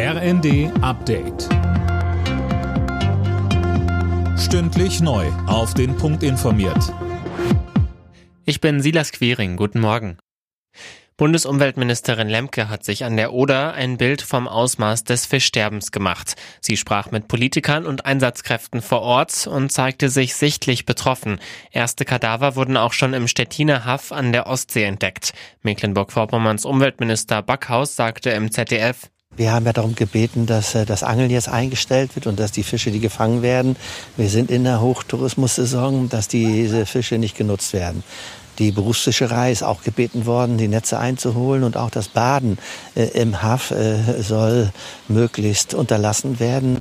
RND Update. Stündlich neu. Auf den Punkt informiert. Ich bin Silas Quiring. Guten Morgen. Bundesumweltministerin Lemke hat sich an der Oder ein Bild vom Ausmaß des Fischsterbens gemacht. Sie sprach mit Politikern und Einsatzkräften vor Ort und zeigte sich sichtlich betroffen. Erste Kadaver wurden auch schon im Stettiner Haff an der Ostsee entdeckt. Mecklenburg-Vorpommerns Umweltminister Backhaus sagte im ZDF, wir haben ja darum gebeten, dass äh, das Angeln jetzt eingestellt wird und dass die Fische, die gefangen werden, wir sind in der Hochtourismussaison, dass diese Fische nicht genutzt werden. Die Berufsfischerei ist auch gebeten worden, die Netze einzuholen und auch das Baden äh, im Haff äh, soll möglichst unterlassen werden.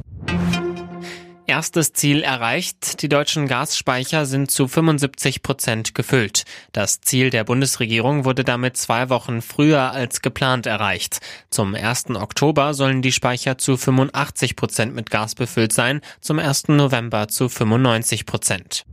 Erstes Ziel erreicht. Die deutschen Gasspeicher sind zu 75 Prozent gefüllt. Das Ziel der Bundesregierung wurde damit zwei Wochen früher als geplant erreicht. Zum 1. Oktober sollen die Speicher zu 85 Prozent mit Gas befüllt sein, zum 1. November zu 95 Prozent.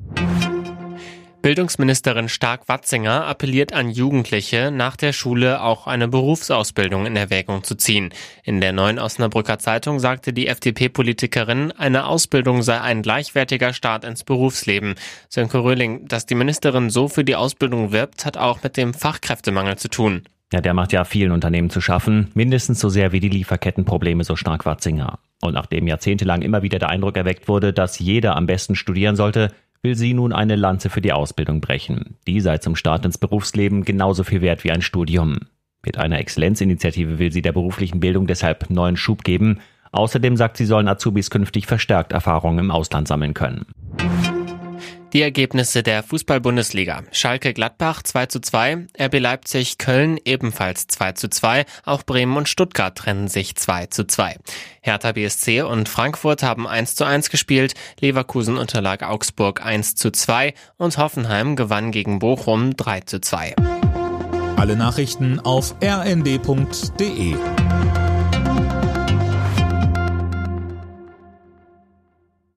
Bildungsministerin Stark-Watzinger appelliert an Jugendliche, nach der Schule auch eine Berufsausbildung in Erwägung zu ziehen. In der neuen Osnabrücker Zeitung sagte die FDP-Politikerin, eine Ausbildung sei ein gleichwertiger Start ins Berufsleben. Sönke Röhling, dass die Ministerin so für die Ausbildung wirbt, hat auch mit dem Fachkräftemangel zu tun. Ja, der macht ja vielen Unternehmen zu schaffen, mindestens so sehr wie die Lieferkettenprobleme, so stark Watzinger. Und nachdem jahrzehntelang immer wieder der Eindruck erweckt wurde, dass jeder am besten studieren sollte, will sie nun eine Lanze für die Ausbildung brechen. Die sei zum Start ins Berufsleben genauso viel wert wie ein Studium. Mit einer Exzellenzinitiative will sie der beruflichen Bildung deshalb neuen Schub geben. Außerdem sagt sie, sollen Azubis künftig verstärkt Erfahrungen im Ausland sammeln können. Die Ergebnisse der Fußball-Bundesliga. Schalke Gladbach 2 zu 2, RB Leipzig Köln ebenfalls 2 zu 2, auch Bremen und Stuttgart trennen sich 2 zu 2. Hertha BSC und Frankfurt haben 1 zu 1 gespielt, Leverkusen unterlag Augsburg 1 zu 2 und Hoffenheim gewann gegen Bochum 3 zu 2. Alle Nachrichten auf rnd.de